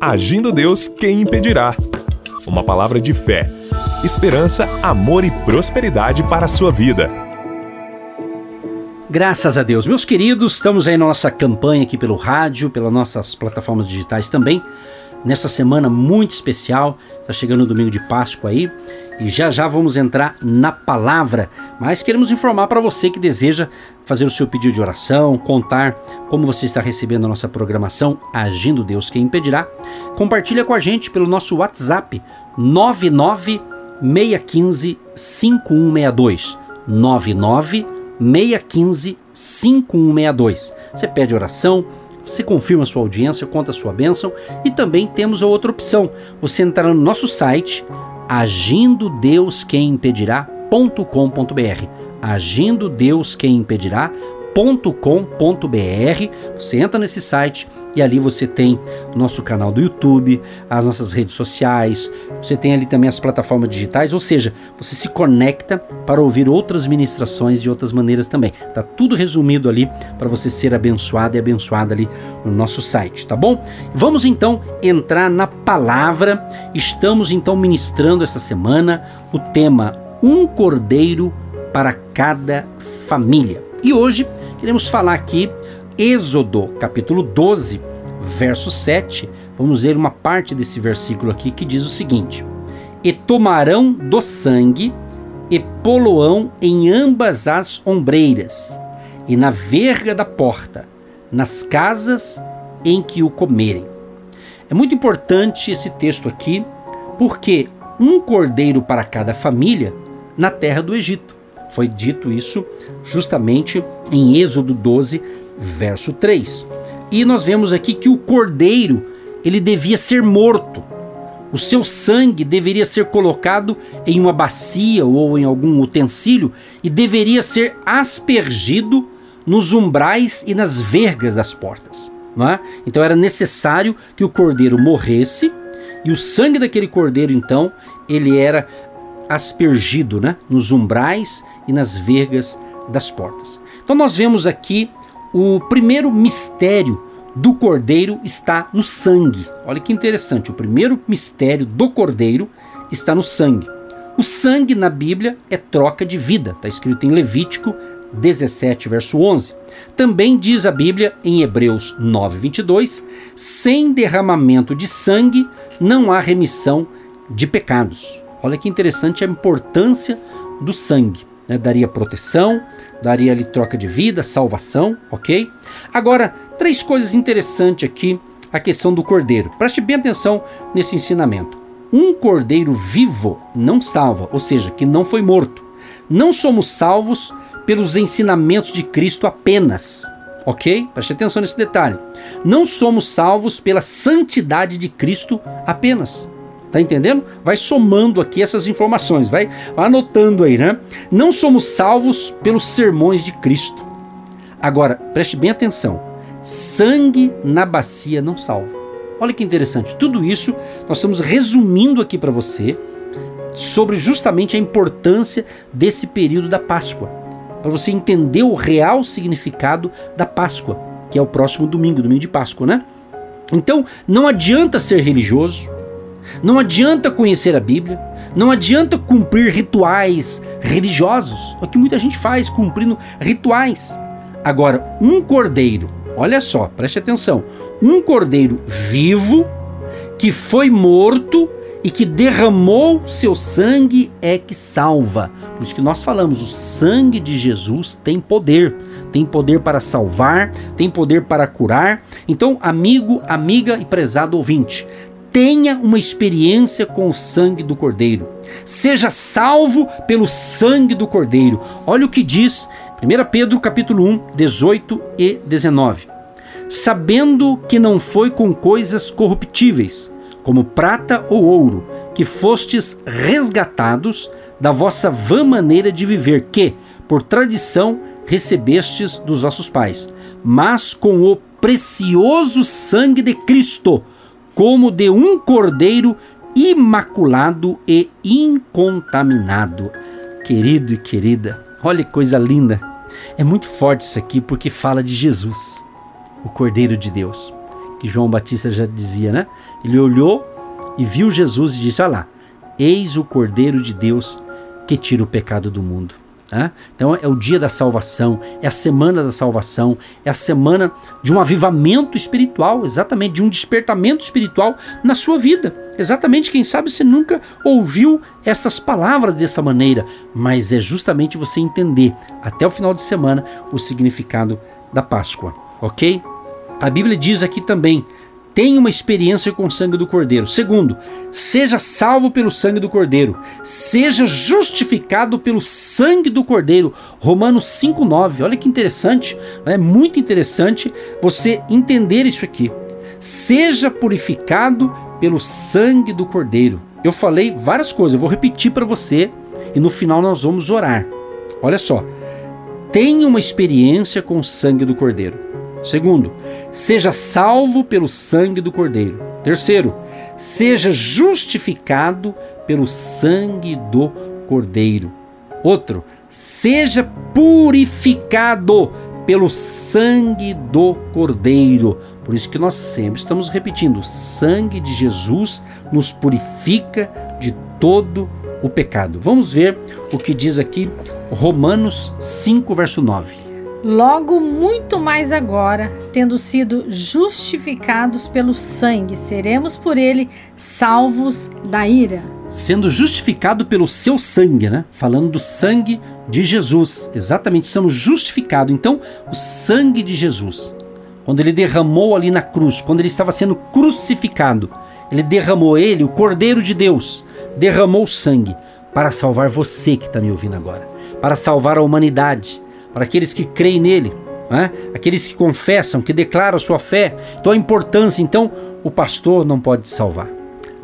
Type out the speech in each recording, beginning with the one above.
Agindo Deus, quem impedirá? Uma palavra de fé, esperança, amor e prosperidade para a sua vida. Graças a Deus. Meus queridos, estamos na nossa campanha aqui pelo rádio, pelas nossas plataformas digitais também. Nessa semana muito especial, está chegando o domingo de Páscoa aí, e já já vamos entrar na palavra. Mas queremos informar para você que deseja fazer o seu pedido de oração, contar como você está recebendo a nossa programação Agindo Deus Quem Impedirá. Compartilha com a gente pelo nosso WhatsApp 99615 5162 99 615 5162. Você pede oração, você confirma sua audiência, conta sua bênção e também temos a outra opção. Você entrar no nosso site agindo Deus quem impedirá.com.br. Agindo Deus quem impedirá.com.br. Você entra nesse site e ali você tem nosso canal do YouTube, as nossas redes sociais, você tem ali também as plataformas digitais, ou seja, você se conecta para ouvir outras ministrações de outras maneiras também. Tá tudo resumido ali para você ser abençoado e abençoada ali no nosso site, tá bom? Vamos então entrar na palavra. Estamos então ministrando essa semana o tema Um Cordeiro para cada família. E hoje queremos falar aqui Êxodo, capítulo 12, verso 7. Vamos ler uma parte desse versículo aqui que diz o seguinte: E tomarão do sangue e poloão em ambas as ombreiras, e na verga da porta, nas casas em que o comerem. É muito importante esse texto aqui, porque um cordeiro para cada família na terra do Egito. Foi dito isso justamente em Êxodo 12, verso 3. E nós vemos aqui que o cordeiro, ele devia ser morto. O seu sangue deveria ser colocado em uma bacia ou em algum utensílio e deveria ser aspergido nos umbrais e nas vergas das portas. É? Então era necessário que o cordeiro morresse e o sangue daquele cordeiro, então, ele era aspergido né? nos umbrais e nas vergas das portas. Então nós vemos aqui o primeiro mistério do cordeiro está no sangue. Olha que interessante, o primeiro mistério do cordeiro está no sangue. O sangue na Bíblia é troca de vida, está escrito em Levítico 17, verso 11. Também diz a Bíblia em Hebreus 9, 22: sem derramamento de sangue não há remissão de pecados. Olha que interessante a importância do sangue. Né? Daria proteção, daria ali troca de vida, salvação, ok? Agora, três coisas interessantes aqui, a questão do cordeiro. Preste bem atenção nesse ensinamento. Um cordeiro vivo não salva, ou seja, que não foi morto. Não somos salvos pelos ensinamentos de Cristo apenas, ok? Preste atenção nesse detalhe. Não somos salvos pela santidade de Cristo apenas. Tá entendendo? Vai somando aqui essas informações, vai anotando aí, né? Não somos salvos pelos sermões de Cristo. Agora, preste bem atenção. Sangue na bacia não salva. Olha que interessante. Tudo isso nós estamos resumindo aqui para você sobre justamente a importância desse período da Páscoa. Para você entender o real significado da Páscoa, que é o próximo domingo, domingo de Páscoa, né? Então, não adianta ser religioso, não adianta conhecer a Bíblia, não adianta cumprir rituais religiosos, o que muita gente faz, cumprindo rituais. Agora, um cordeiro, olha só, preste atenção, um cordeiro vivo que foi morto e que derramou seu sangue é que salva. Por isso que nós falamos, o sangue de Jesus tem poder, tem poder para salvar, tem poder para curar. Então, amigo, amiga e prezado ouvinte, tenha uma experiência com o sangue do Cordeiro. Seja salvo pelo sangue do Cordeiro. Olha o que diz 1 Pedro capítulo 1, 18 e 19. Sabendo que não foi com coisas corruptíveis, como prata ou ouro, que fostes resgatados da vossa vã maneira de viver, que, por tradição, recebestes dos vossos pais, mas com o precioso sangue de Cristo, como de um cordeiro imaculado e incontaminado. Querido e querida, olha que coisa linda. É muito forte isso aqui porque fala de Jesus, o Cordeiro de Deus. que João Batista já dizia, né? Ele olhou e viu Jesus e disse: Olha lá, eis o Cordeiro de Deus que tira o pecado do mundo. Então é o dia da salvação, é a semana da salvação, é a semana de um avivamento espiritual, exatamente, de um despertamento espiritual na sua vida. Exatamente, quem sabe você nunca ouviu essas palavras dessa maneira, mas é justamente você entender até o final de semana o significado da Páscoa, ok? A Bíblia diz aqui também tenha uma experiência com o sangue do Cordeiro. Segundo, seja salvo pelo sangue do Cordeiro. Seja justificado pelo sangue do Cordeiro. Romanos 5,9. Olha que interessante. É muito interessante você entender isso aqui. Seja purificado pelo sangue do Cordeiro. Eu falei várias coisas, eu vou repetir para você e no final nós vamos orar. Olha só. Tenha uma experiência com o sangue do Cordeiro. Segundo, seja salvo pelo sangue do Cordeiro. Terceiro, seja justificado pelo sangue do Cordeiro. Outro, seja purificado pelo sangue do Cordeiro. Por isso que nós sempre estamos repetindo: sangue de Jesus nos purifica de todo o pecado. Vamos ver o que diz aqui Romanos 5, verso 9. Logo, muito mais agora, tendo sido justificados pelo sangue, seremos por ele salvos da ira. Sendo justificado pelo seu sangue, né? Falando do sangue de Jesus. Exatamente, somos justificados. Então, o sangue de Jesus, quando ele derramou ali na cruz, quando ele estava sendo crucificado, ele derramou ele, o Cordeiro de Deus, derramou sangue para salvar você que está me ouvindo agora, para salvar a humanidade para aqueles que creem nele, né? aqueles que confessam, que declaram sua fé. Então a importância, então, o pastor não pode salvar.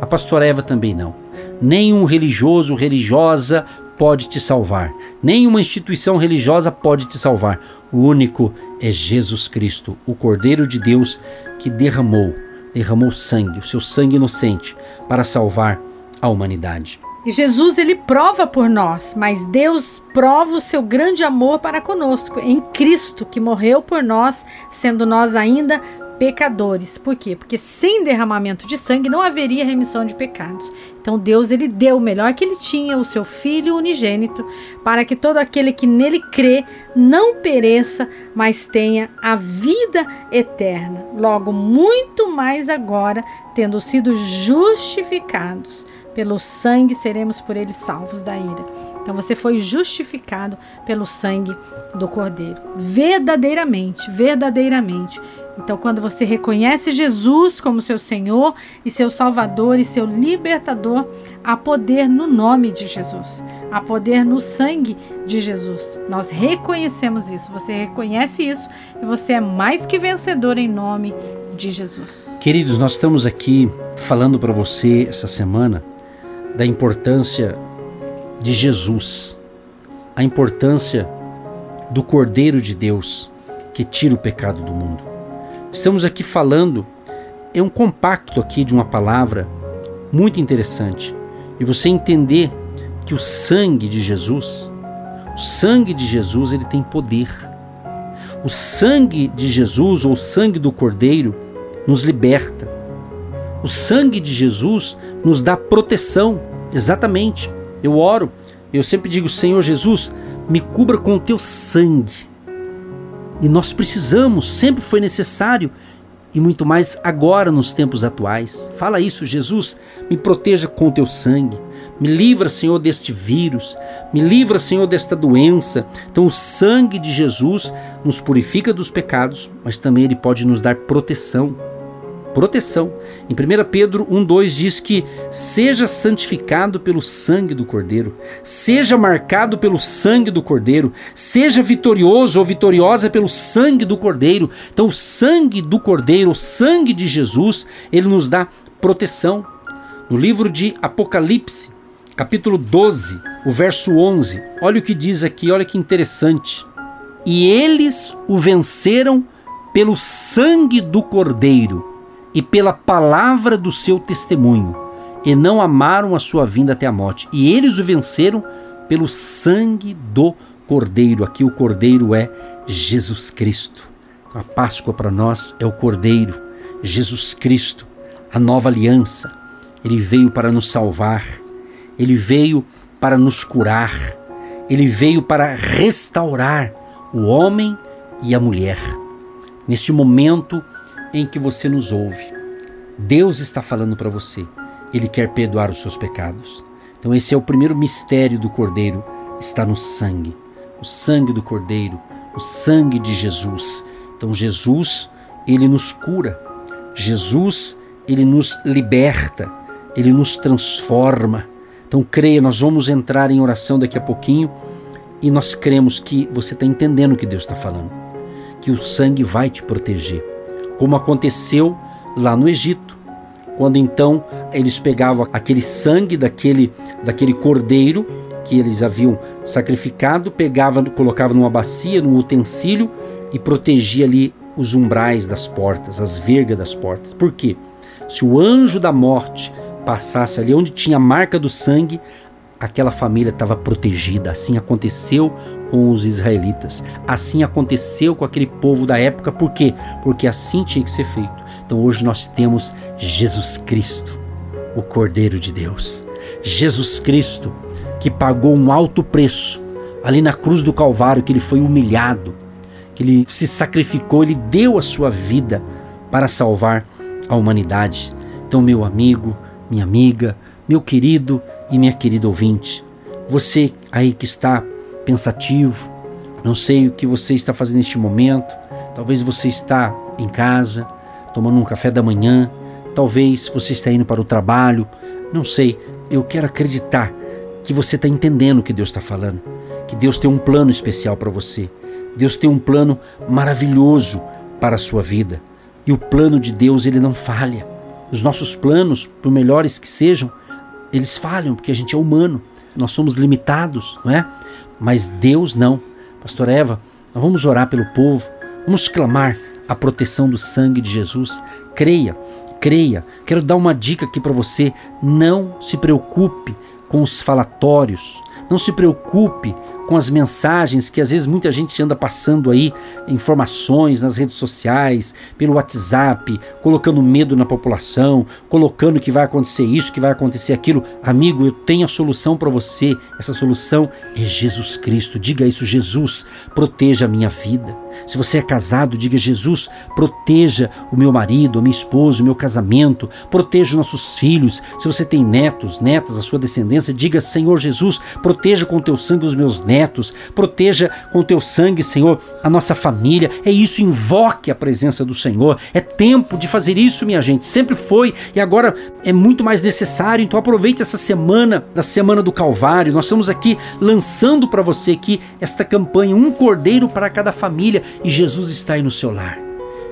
A pastora Eva também não. Nenhum religioso, religiosa pode te salvar. Nenhuma instituição religiosa pode te salvar. O único é Jesus Cristo, o Cordeiro de Deus que derramou, derramou sangue, o seu sangue inocente, para salvar a humanidade. E Jesus ele prova por nós, mas Deus prova o seu grande amor para conosco em Cristo que morreu por nós, sendo nós ainda pecadores. Por quê? Porque sem derramamento de sangue não haveria remissão de pecados. Então Deus ele deu o melhor que ele tinha, o seu filho unigênito, para que todo aquele que nele crê não pereça, mas tenha a vida eterna. Logo, muito mais agora, tendo sido justificados pelo sangue seremos por ele salvos da ira. Então você foi justificado pelo sangue do Cordeiro. Verdadeiramente, verdadeiramente. Então, quando você reconhece Jesus como seu Senhor e seu Salvador e seu libertador, há poder no nome de Jesus, há poder no sangue de Jesus. Nós reconhecemos isso, você reconhece isso e você é mais que vencedor em nome de Jesus. Queridos, nós estamos aqui falando para você essa semana da importância de Jesus, a importância do Cordeiro de Deus que tira o pecado do mundo. Estamos aqui falando, é um compacto aqui de uma palavra muito interessante. E você entender que o sangue de Jesus, o sangue de Jesus, ele tem poder. O sangue de Jesus ou o sangue do Cordeiro nos liberta. O sangue de Jesus nos dá proteção. Exatamente. Eu oro, eu sempre digo: Senhor Jesus, me cubra com o teu sangue. E nós precisamos, sempre foi necessário, e muito mais agora nos tempos atuais. Fala isso, Jesus, me proteja com o teu sangue. Me livra, Senhor, deste vírus. Me livra, Senhor, desta doença. Então, o sangue de Jesus nos purifica dos pecados, mas também ele pode nos dar proteção proteção. Em 1 Pedro 1,2 diz que seja santificado pelo sangue do Cordeiro, seja marcado pelo sangue do Cordeiro, seja vitorioso ou vitoriosa pelo sangue do Cordeiro. Então, o sangue do Cordeiro, o sangue de Jesus, ele nos dá proteção. No livro de Apocalipse, capítulo 12, o verso 11, olha o que diz aqui, olha que interessante. E eles o venceram pelo sangue do Cordeiro e pela palavra do seu testemunho, e não amaram a sua vinda até a morte. E eles o venceram pelo sangue do Cordeiro. Aqui o Cordeiro é Jesus Cristo. A Páscoa para nós é o Cordeiro, Jesus Cristo, a nova aliança. Ele veio para nos salvar, ele veio para nos curar, ele veio para restaurar o homem e a mulher. Neste momento em que você nos ouve, Deus está falando para você. Ele quer perdoar os seus pecados. Então esse é o primeiro mistério do Cordeiro, está no sangue. O sangue do Cordeiro, o sangue de Jesus. Então Jesus, ele nos cura. Jesus, ele nos liberta, ele nos transforma. Então creia, nós vamos entrar em oração daqui a pouquinho e nós cremos que você está entendendo o que Deus está falando, que o sangue vai te proteger, como aconteceu lá no Egito, quando então eles pegavam aquele sangue daquele, daquele cordeiro que eles haviam sacrificado, pegavam, colocavam numa bacia, num utensílio e protegia ali os umbrais das portas, as vergas das portas. Por quê? Se o anjo da morte passasse ali onde tinha a marca do sangue, aquela família estava protegida. Assim aconteceu com os israelitas. Assim aconteceu com aquele povo da época. Por quê? Porque assim tinha que ser feito. Então hoje nós temos Jesus Cristo, o Cordeiro de Deus. Jesus Cristo que pagou um alto preço ali na cruz do Calvário, que ele foi humilhado, que ele se sacrificou, ele deu a sua vida para salvar a humanidade. Então, meu amigo, minha amiga, meu querido e minha querida ouvinte, você aí que está pensativo, não sei o que você está fazendo neste momento, talvez você está em casa, tomando um café da manhã, talvez você está indo para o trabalho, não sei, eu quero acreditar que você está entendendo o que Deus está falando, que Deus tem um plano especial para você, Deus tem um plano maravilhoso para a sua vida. E o plano de Deus ele não falha. Os nossos planos, por melhores que sejam, eles falham porque a gente é humano, nós somos limitados, não é? Mas Deus não. Pastor Eva, nós vamos orar pelo povo, vamos clamar a proteção do sangue de Jesus. Creia, creia. Quero dar uma dica aqui para você: não se preocupe com os falatórios, não se preocupe com as mensagens que às vezes muita gente anda passando aí, informações nas redes sociais, pelo WhatsApp, colocando medo na população, colocando que vai acontecer isso, que vai acontecer aquilo. Amigo, eu tenho a solução para você. Essa solução é Jesus Cristo. Diga isso, Jesus, proteja a minha vida. Se você é casado, diga Jesus, proteja o meu marido, a minha esposa, o meu casamento, proteja os nossos filhos. Se você tem netos, netas, a sua descendência, diga Senhor Jesus, proteja com teu sangue os meus netos proteja com teu sangue, Senhor, a nossa família. É isso, invoque a presença do Senhor. É tempo de fazer isso, minha gente. Sempre foi e agora é muito mais necessário. Então aproveite essa semana, da semana do Calvário. Nós estamos aqui lançando para você aqui esta campanha, um cordeiro para cada família e Jesus está aí no seu lar.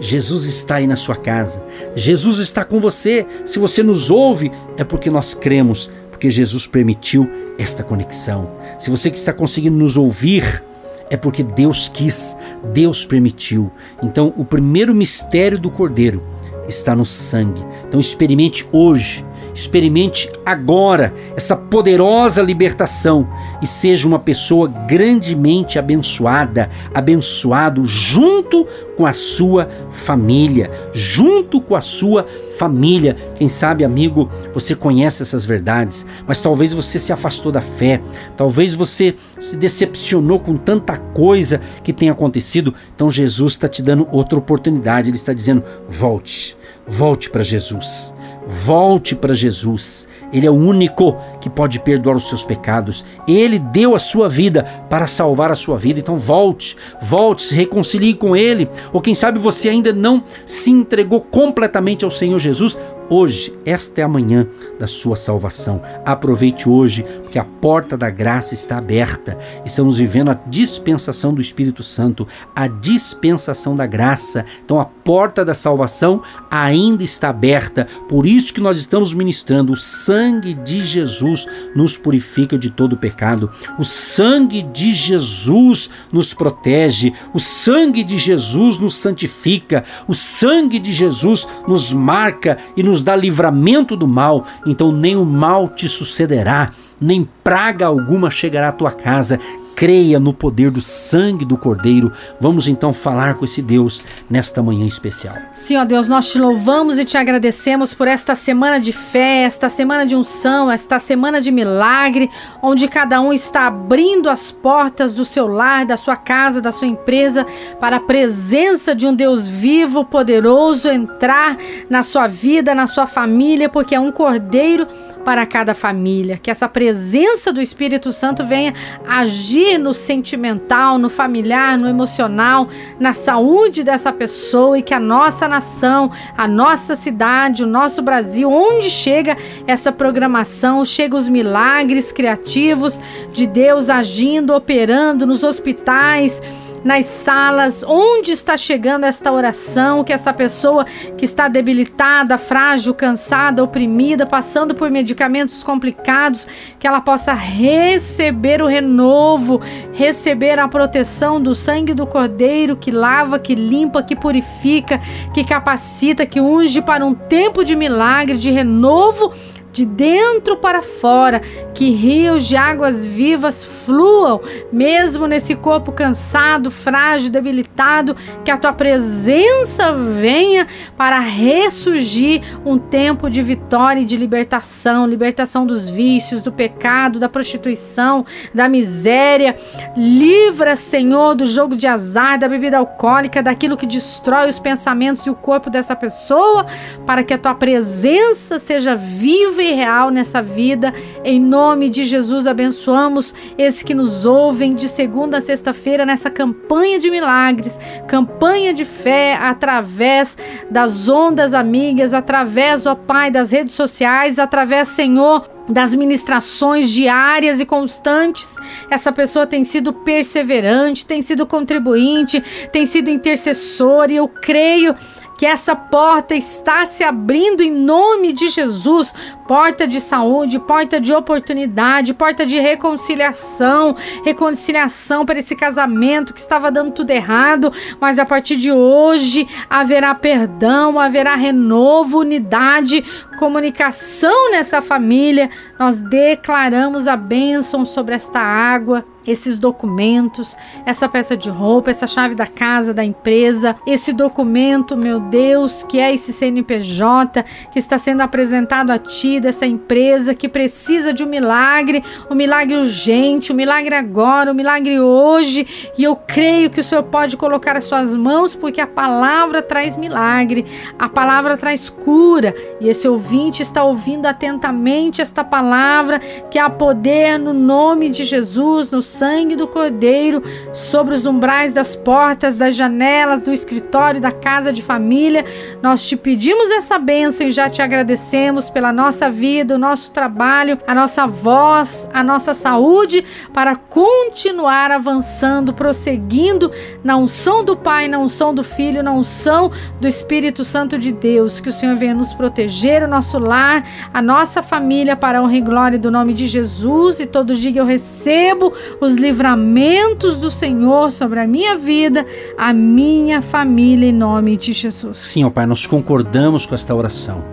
Jesus está aí na sua casa. Jesus está com você. Se você nos ouve, é porque nós cremos porque Jesus permitiu esta conexão. Se você que está conseguindo nos ouvir, é porque Deus quis, Deus permitiu. Então, o primeiro mistério do Cordeiro está no sangue. Então, experimente hoje Experimente agora essa poderosa libertação e seja uma pessoa grandemente abençoada, abençoado junto com a sua família, junto com a sua família. Quem sabe, amigo, você conhece essas verdades, mas talvez você se afastou da fé, talvez você se decepcionou com tanta coisa que tem acontecido. Então Jesus está te dando outra oportunidade. Ele está dizendo: volte, volte para Jesus. Volte para Jesus. Ele é o único que pode perdoar os seus pecados. Ele deu a sua vida para salvar a sua vida. Então volte, volte, se reconcilie com Ele. Ou quem sabe você ainda não se entregou completamente ao Senhor Jesus. Hoje, esta é a manhã da sua salvação. Aproveite hoje, porque a porta da graça está aberta. Estamos vivendo a dispensação do Espírito Santo, a dispensação da graça. Então a porta da salvação ainda está aberta. Por isso que nós estamos ministrando o sangue de Jesus nos purifica de todo pecado. O sangue de Jesus nos protege. O sangue de Jesus nos santifica. O sangue de Jesus nos marca e nos dá livramento do mal, então nem o mal te sucederá, nem praga alguma chegará à tua casa. creia no poder do sangue do Cordeiro. Vamos então falar com esse Deus nesta manhã especial. Sim, ó Deus, nós te louvamos e te agradecemos por esta semana de fé, esta semana de unção, esta semana de milagre, onde cada um está abrindo as portas do seu lar, da sua casa, da sua empresa, para a presença de um Deus vivo, poderoso entrar na sua vida, na sua família, porque é um cordeiro para cada família. Que essa presença do Espírito Santo venha agir no sentimental, no familiar, no emocional, na saúde dessa pessoa e que a nossa nação, a nossa cidade, o nosso Brasil, onde chega essa programação, chega os milagres criativos de Deus agindo, operando nos hospitais nas salas, onde está chegando esta oração, que essa pessoa que está debilitada, frágil, cansada, oprimida, passando por medicamentos complicados, que ela possa receber o renovo, receber a proteção do sangue do Cordeiro que lava, que limpa, que purifica, que capacita, que unge para um tempo de milagre, de renovo de dentro para fora, que rios de águas vivas fluam, mesmo nesse corpo cansado, frágil, debilitado, que a tua presença venha para ressurgir um tempo de vitória e de libertação libertação dos vícios, do pecado, da prostituição, da miséria. Livra, Senhor, do jogo de azar, da bebida alcoólica, daquilo que destrói os pensamentos e o corpo dessa pessoa, para que a tua presença seja viva e real nessa vida. Em nome de Jesus, abençoamos esses que nos ouvem de segunda a sexta-feira nessa campanha de milagres, campanha de fé através das ondas amigas, através, ó Pai, das redes sociais, através, Senhor, das ministrações diárias e constantes. Essa pessoa tem sido perseverante, tem sido contribuinte, tem sido intercessor e eu creio que essa porta está se abrindo em nome de Jesus. Porta de saúde, porta de oportunidade, porta de reconciliação, reconciliação para esse casamento que estava dando tudo errado, mas a partir de hoje haverá perdão, haverá renovo, unidade, comunicação nessa família. Nós declaramos a bênção sobre esta água esses documentos, essa peça de roupa, essa chave da casa, da empresa, esse documento, meu Deus, que é esse CNPJ que está sendo apresentado a ti, dessa empresa que precisa de um milagre, um milagre urgente, um milagre agora, um milagre hoje. E eu creio que o Senhor pode colocar as suas mãos, porque a palavra traz milagre, a palavra traz cura. E esse ouvinte está ouvindo atentamente esta palavra, que há poder no nome de Jesus, no sangue do Cordeiro sobre os umbrais das portas, das janelas, do escritório, da casa de família. Nós te pedimos essa bênção e já te agradecemos pela nossa vida, o nosso trabalho, a nossa voz, a nossa saúde para continuar avançando, prosseguindo na unção do Pai, na unção do Filho, na unção do Espírito Santo de Deus. Que o Senhor venha nos proteger, o nosso lar, a nossa família, para a honra e glória do nome de Jesus. E todo dia eu recebo os livramentos do Senhor sobre a minha vida, a minha família, em nome de Jesus. Sim, ó Pai, nós concordamos com esta oração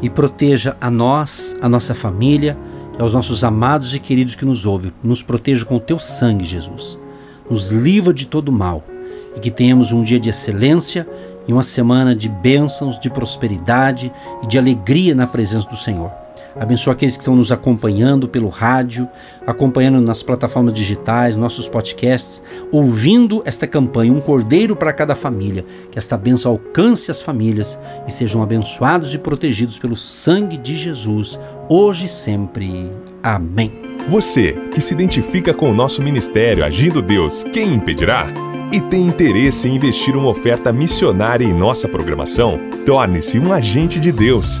e proteja a nós, a nossa família aos nossos amados e queridos que nos ouvem. Nos proteja com o teu sangue, Jesus. Nos livra de todo mal e que tenhamos um dia de excelência e uma semana de bênçãos, de prosperidade e de alegria na presença do Senhor. Abençoa aqueles que estão nos acompanhando pelo rádio, acompanhando nas plataformas digitais, nossos podcasts, ouvindo esta campanha, um cordeiro para cada família. Que esta bênção alcance as famílias e sejam abençoados e protegidos pelo sangue de Jesus, hoje e sempre. Amém. Você que se identifica com o nosso ministério Agindo Deus, quem impedirá? E tem interesse em investir uma oferta missionária em nossa programação? Torne-se um agente de Deus